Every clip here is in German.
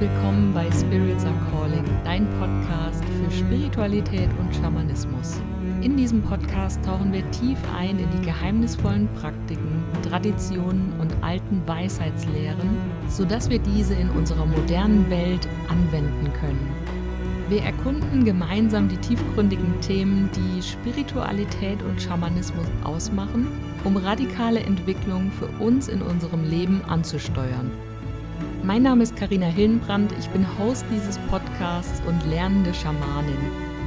willkommen bei Spirits Are Calling, dein Podcast für Spiritualität und Schamanismus. In diesem Podcast tauchen wir tief ein in die geheimnisvollen Praktiken, Traditionen und alten Weisheitslehren, sodass wir diese in unserer modernen Welt anwenden können. Wir erkunden gemeinsam die tiefgründigen Themen, die Spiritualität und Schamanismus ausmachen, um radikale Entwicklungen für uns in unserem Leben anzusteuern. Mein Name ist Karina Hillenbrand, ich bin Host dieses Podcasts und lernende Schamanin.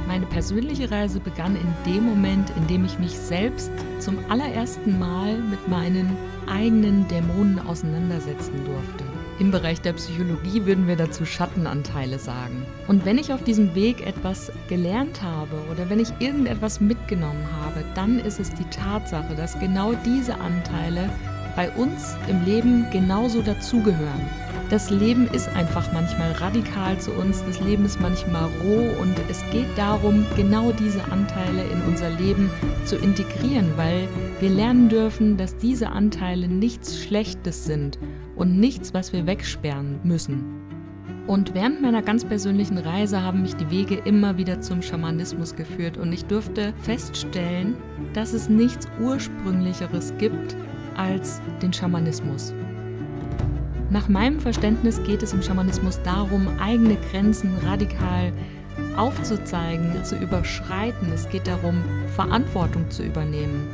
Meine persönliche Reise begann in dem Moment, in dem ich mich selbst zum allerersten Mal mit meinen eigenen Dämonen auseinandersetzen durfte. Im Bereich der Psychologie würden wir dazu Schattenanteile sagen. Und wenn ich auf diesem Weg etwas gelernt habe oder wenn ich irgendetwas mitgenommen habe, dann ist es die Tatsache, dass genau diese Anteile bei uns im Leben genauso dazugehören. Das Leben ist einfach manchmal radikal zu uns, das Leben ist manchmal roh und es geht darum, genau diese Anteile in unser Leben zu integrieren, weil wir lernen dürfen, dass diese Anteile nichts Schlechtes sind und nichts, was wir wegsperren müssen. Und während meiner ganz persönlichen Reise haben mich die Wege immer wieder zum Schamanismus geführt und ich durfte feststellen, dass es nichts Ursprünglicheres gibt als den Schamanismus. Nach meinem Verständnis geht es im Schamanismus darum, eigene Grenzen radikal aufzuzeigen, zu überschreiten. Es geht darum, Verantwortung zu übernehmen.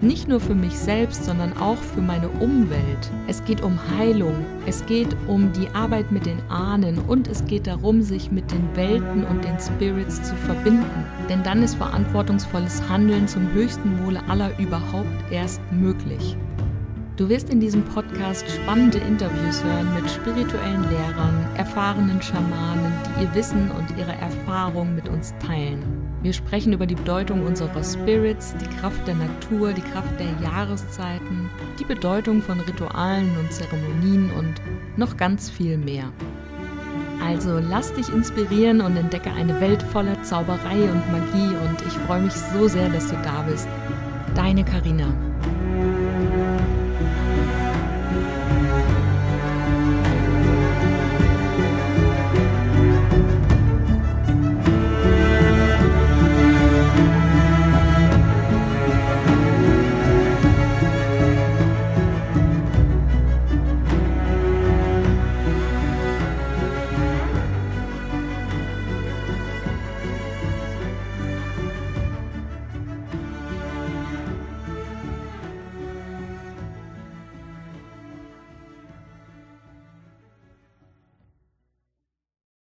Nicht nur für mich selbst, sondern auch für meine Umwelt. Es geht um Heilung, es geht um die Arbeit mit den Ahnen und es geht darum, sich mit den Welten und den Spirits zu verbinden. Denn dann ist verantwortungsvolles Handeln zum höchsten Wohle aller überhaupt erst möglich. Du wirst in diesem Podcast spannende Interviews hören mit spirituellen Lehrern, erfahrenen Schamanen, die ihr Wissen und ihre Erfahrung mit uns teilen. Wir sprechen über die Bedeutung unserer Spirits, die Kraft der Natur, die Kraft der Jahreszeiten, die Bedeutung von Ritualen und Zeremonien und noch ganz viel mehr. Also lass dich inspirieren und entdecke eine Welt voller Zauberei und Magie und ich freue mich so sehr, dass du da bist. Deine Karina.